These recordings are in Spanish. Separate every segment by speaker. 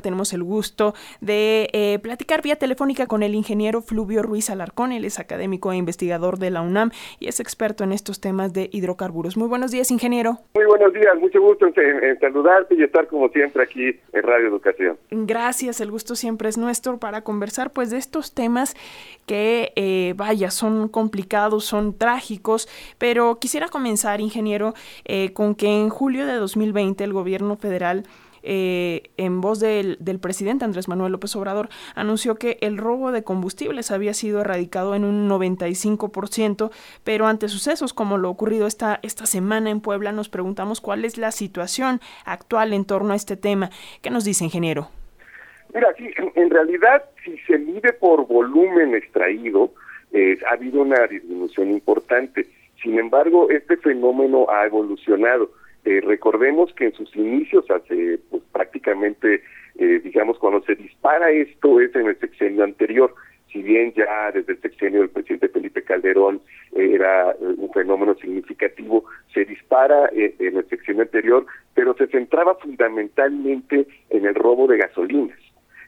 Speaker 1: Tenemos el gusto de eh, platicar vía telefónica con el ingeniero Fluvio Ruiz Alarcón. Él es académico e investigador de la UNAM y es experto en estos temas de hidrocarburos. Muy buenos días, ingeniero.
Speaker 2: Muy buenos días, mucho gusto en, saludarte y estar como siempre aquí en Radio Educación.
Speaker 1: Gracias, el gusto siempre es nuestro para conversar pues de estos temas que, eh, vaya, son complicados, son trágicos, pero quisiera comenzar, ingeniero, eh, con que en julio de 2020 el gobierno federal eh, en voz del, presidente Andrés Manuel López Obrador, anunció que el robo de combustibles había sido erradicado en un 95%, pero ante sucesos como lo ocurrido esta, esta semana en Puebla, nos preguntamos cuál es la situación actual en torno a este tema. ¿Qué nos dice, ingeniero?
Speaker 2: Mira, sí, en, realidad, si se mide por volumen extraído, eh, ha habido una disminución importante. Sin embargo, este fenómeno ha evolucionado. Eh, recordemos que en sus inicios, hace pues, prácticamente, eh, digamos, cuando se dispara esto es en el sexenio anterior. Si bien ya desde el sexenio del presidente Felipe Calderón eh, era un fenómeno significativo, se dispara en el sexenio anterior, pero se centraba fundamentalmente en el robo de gasolinas.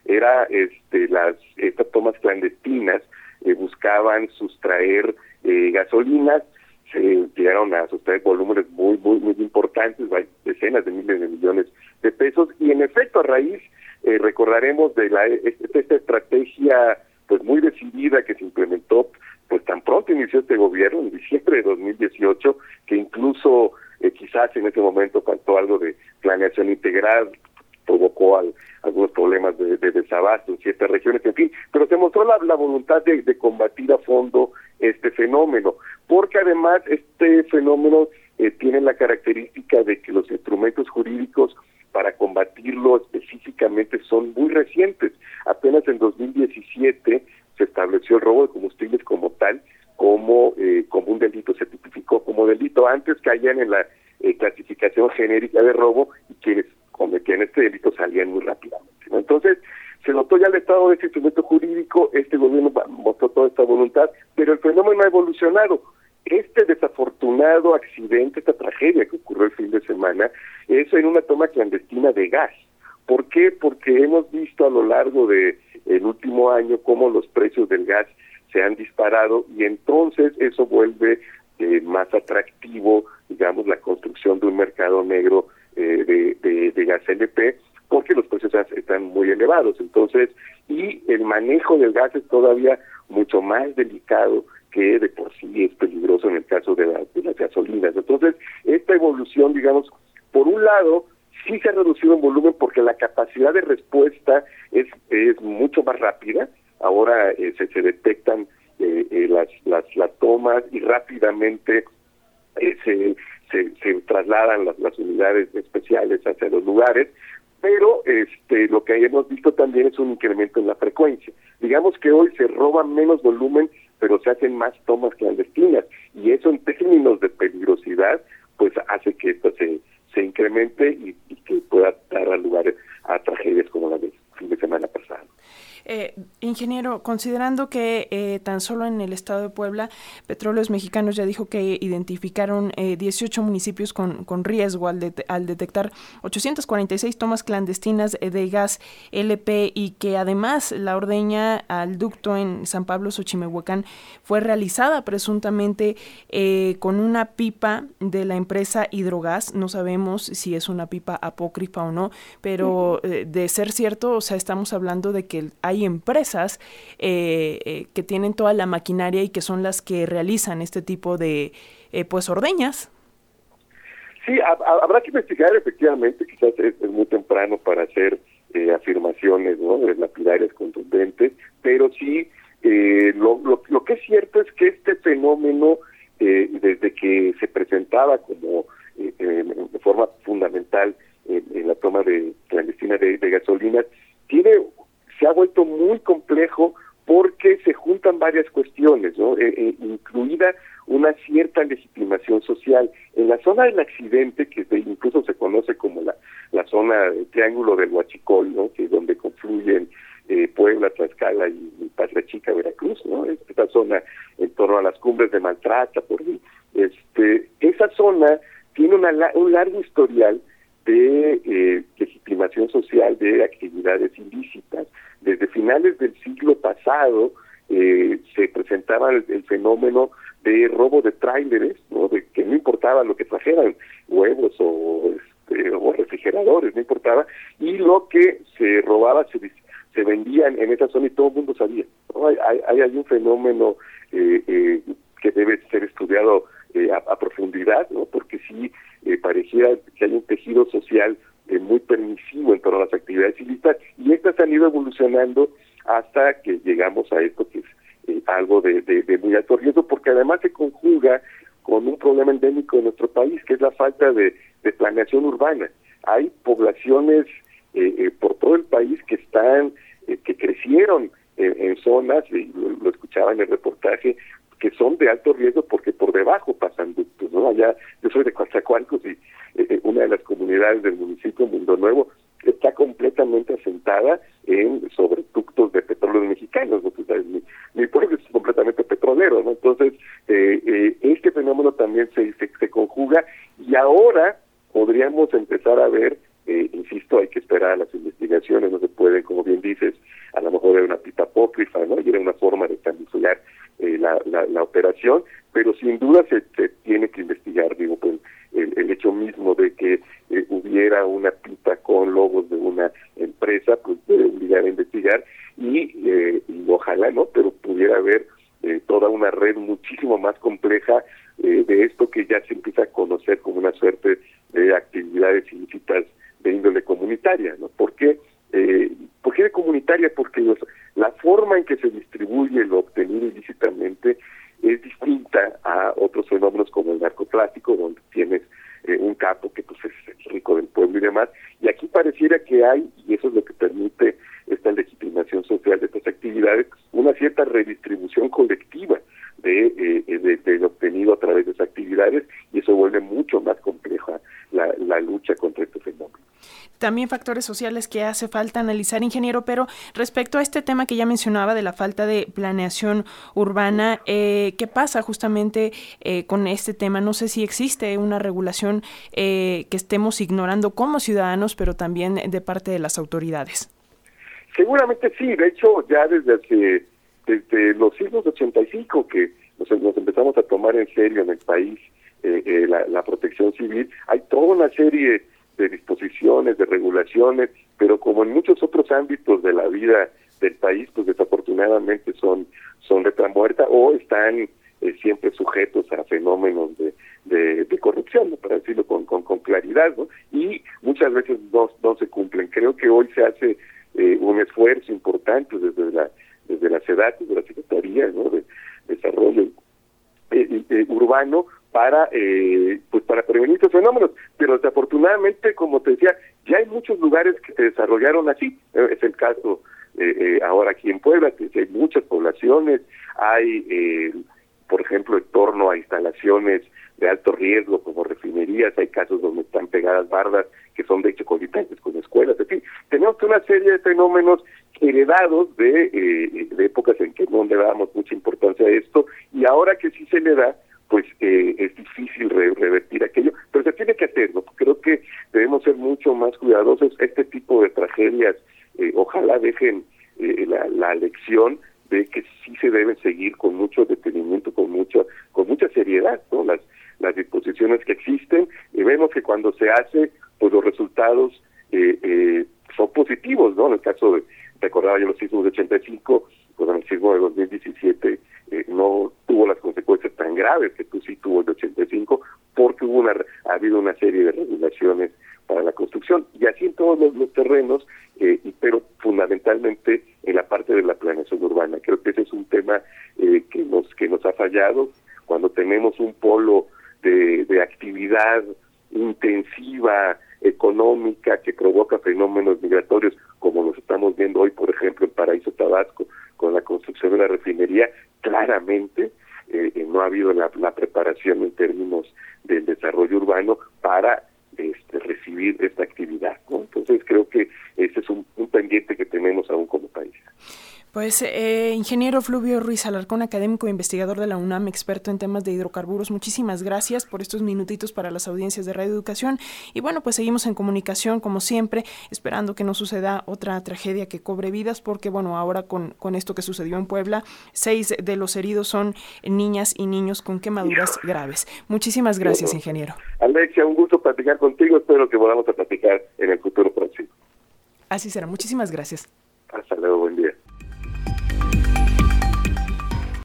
Speaker 2: Era este, las estas tomas clandestinas buscaban sustraer gasolinas se llegaron a sustraer volúmenes muy, muy, muy importantes, decenas de miles de millones de pesos, y en efecto, a raíz, eh, recordaremos de la, esta estrategia pues muy decidida que se implementó pues tan pronto inició este gobierno, en diciembre de 2018, que incluso eh, quizás en ese momento faltó algo de planeación integral, provocó algunos problemas de, desabasto en ciertas regiones, en fin, pero se mostró la, voluntad de, combatir a fondo este fenómeno, porque además este fenómeno eh, tiene la característica de que los instrumentos jurídicos para combatirlo específicamente son muy recientes. Apenas en 2017 se estableció el robo de combustibles como tal, como, eh, como un delito, se tipificó como delito. Antes caían en la eh, clasificación genérica de robo y quienes cometían este delito salían muy rápidamente. Entonces, se notó ya el estado de este instrumento jurídico, este gobierno mostró toda esta voluntad, pero el fenómeno ha evolucionado. Este desafortunado accidente, esta tragedia que ocurrió el fin de semana, es en una toma clandestina de gas. ¿Por qué? Porque hemos visto a lo largo del el último año cómo los precios del gas se han disparado y entonces eso vuelve eh, más atractivo, digamos, la construcción de un mercado negro eh, de, de, gas LP porque los precios están muy elevados. Entonces, y el manejo del gas es todavía mucho más delicado que de por sí es peligroso en el caso de, de las gasolinas. Entonces, esta evolución, digamos, por un lado, sí se ha reducido en volumen porque la capacidad de respuesta es, es mucho más rápida. Ahora eh, se, se detectan eh, las, las, las tomas y rápidamente se, se, trasladan las, las unidades especiales hacia los lugares, pero este lo que hemos visto también es un incremento en la frecuencia. Digamos que hoy se roba menos volumen, pero se hacen más tomas clandestinas y eso en términos de peligrosidad pues hace que esto se, se incremente y, y que pueda dar lugar a tragedias como la del fin de semana pasado.
Speaker 1: Eh, ingeniero, considerando que eh, tan solo en el estado de Puebla, Petróleos Mexicanos ya dijo que identificaron 18 eh, municipios con, con riesgo al, al, detectar 846 tomas clandestinas de gas LP y que además la ordeña al ducto en San Pablo Xochimehuacán fue realizada presuntamente con una pipa de la empresa Hidrogas. No sabemos si es una pipa apócrifa o no, pero de ser cierto, o sea, estamos hablando de que hay hay empresas eh, eh, que tienen toda la maquinaria y que son las que realizan este tipo de eh, pues ordeñas.
Speaker 2: Sí, habrá que investigar efectivamente, quizás es, muy temprano para hacer afirmaciones ¿no? lapidarias contundentes, pero sí lo, lo, que es cierto es que este fenómeno, desde que se presentaba como de forma fundamental en, la toma de clandestina de, de gasolinas, tiene se ha vuelto muy complejo porque se juntan varias cuestiones, ¿no? Eh, eh, incluida una cierta legitimación social. En la zona del accidente, que incluso se conoce como la, la zona del Triángulo del Huachicol, ¿no? que es donde confluyen eh, Puebla, Tlaxcala y, y Patria Chica, Veracruz, ¿no? esta zona en torno a las cumbres de Maltrata, por este, esa zona tiene una, un largo historial de legitimación social de actividades ilícitas. Desde finales del siglo pasado eh, se presentaba el, fenómeno de robo de tráileres, ¿no? de que no importaba lo que trajeran, huevos o, este, o refrigeradores, no importaba, y lo que se robaba se, se vendía en esa zona y todo el mundo sabía. Hay, hay, un fenómeno eh, eh, que debe ser estudiado eh, a, profundidad, ¿no? porque sí eh, pareciera que hay un tejido social eh, muy permisivo en torno a las actividades ilícitas y estas han ido evolucionando hasta que llegamos a esto que es algo de, de, muy alto riesgo, porque además se conjuga con un problema endémico de nuestro país, que es la falta de, planeación urbana. Hay poblaciones por todo el país que están, que crecieron en, zonas, y lo, escuchaba en el reportaje, que son de alto riesgo porque por debajo pasan ductos, ¿no? Allá, yo soy de Coatzacoalcos y eh, eh, una de las comunidades del municipio Mundo Nuevo está completamente asentada en sobre ductos de petróleo mexicanos, ¿no? Pues, mi, es completamente petrolero, ¿no? Entonces, eh, este fenómeno también se, se, se conjuga y ahora podríamos empezar a ver eh, insisto, hay que esperar las investigaciones, no se puede, como bien dices, a lo mejor era una pita apócrifa, ¿no? Y era una forma de camuflar eh, la, la, operación, pero sin duda se, tiene que investigar, digo, pues el, hecho mismo de que eh, una pita con logos de una empresa, pues debe obligar a investigar y, y ojalá, ¿no? Pero pudiera haber toda una red muchísimo más compleja de esto que ya se empieza a conocer como una suerte de actividades ilícitas de índole comunitaria, ¿no? ¿Por qué? Eh, ¿Por qué de comunitaria? Porque la forma en que se distribuye lo obtenido ilícitamente es distinta a otros fenómenos como el narcotráfico, donde tienes eh, un capo que y demás, y aquí pareciera que hay, y eso es lo que permite esta legitimación social de estas actividades, una cierta redistribución colectiva de, eh, de, de, obtenido a través de esas actividades, y eso vuelve mucho más compleja la, la lucha contra este fenómeno
Speaker 1: también factores sociales que hace falta analizar, ingeniero, pero respecto a este tema que ya mencionaba de la falta de planeación urbana, eh, ¿qué pasa justamente eh, con este tema? No sé si existe una regulación eh, que estemos ignorando como ciudadanos, pero también de parte de las autoridades.
Speaker 2: Seguramente sí, de hecho ya desde hace, desde los siglos 85 que nos, nos empezamos a tomar en serio en el país la, la protección civil, hay toda una serie de disposiciones, de regulaciones, pero como en muchos otros ámbitos de la vida del país, pues desafortunadamente son, son letra muerta o están eh, siempre sujetos a fenómenos de, de, corrupción, para decirlo con, con, claridad, ¿no? y muchas veces no, no se cumplen. Creo que hoy se hace eh, un esfuerzo importante desde la desde la SEDAT, desde la Secretaría ¿no? de Desarrollo eh, Urbano, para eh, pues para prevenir estos fenómenos. Pero desafortunadamente como te decía ya hay muchos lugares que se desarrollaron así. Eh, es el caso eh, eh, ahora aquí en Puebla que hay muchas poblaciones. Hay eh, por ejemplo en torno a instalaciones de alto riesgo como refinerías. Hay casos donde están pegadas bardas que son de hecho colitantes con escuelas. En fin tenemos una serie de fenómenos heredados de, eh, de épocas en que no le dábamos mucha importancia a esto. Y ahora que sí se le da pues eh, es difícil revertir aquello, pero se tiene que hacerlo. Creo que debemos ser mucho más cuidadosos. Este tipo de tragedias, eh, ojalá dejen eh, la, la lección de que sí se deben seguir con mucho detenimiento, con mucho, con mucha seriedad, ¿no? Las, disposiciones que existen y vemos que cuando se hace, pues los resultados eh, son positivos, ¿no? En el caso de, recordaba yo los sismos de 85, pues en el sismo de 2017 eh, no tuvo las consecuencias tan graves que tú sí tuvo el 85 porque hubo una ha habido una serie de regulaciones para la construcción y así en todos los, terrenos eh, pero fundamentalmente en la parte de la planeación urbana. Creo que ese es un tema eh, que nos que nos ha fallado. Cuando tenemos un polo de, de actividad intensiva económica que provoca fenómenos migratorios como los estamos viendo hoy por ejemplo en Paraíso Tabasco con la construcción de la refinería claramente eh, eh, no ha habido la, preparación en términos del desarrollo urbano para este, esta actividad. Entonces creo que ese es un, pendiente que tenemos.
Speaker 1: Pues, eh, ingeniero Fluvio Ruiz Alarcón, académico e investigador de la UNAM, experto en temas de hidrocarburos, muchísimas gracias por estos minutitos para las audiencias de Radio Educación. Y bueno, pues seguimos en comunicación, como siempre, esperando que no suceda otra tragedia que cobre vidas, porque bueno, ahora con, con esto que sucedió en Puebla, seis de los heridos son niñas y niños con quemaduras graves. Muchísimas gracias, ingeniero.
Speaker 2: Alexia, un gusto platicar contigo, espero que volvamos a platicar en el futuro próximo.
Speaker 1: Así será, muchísimas gracias.
Speaker 2: Hasta luego, buen día.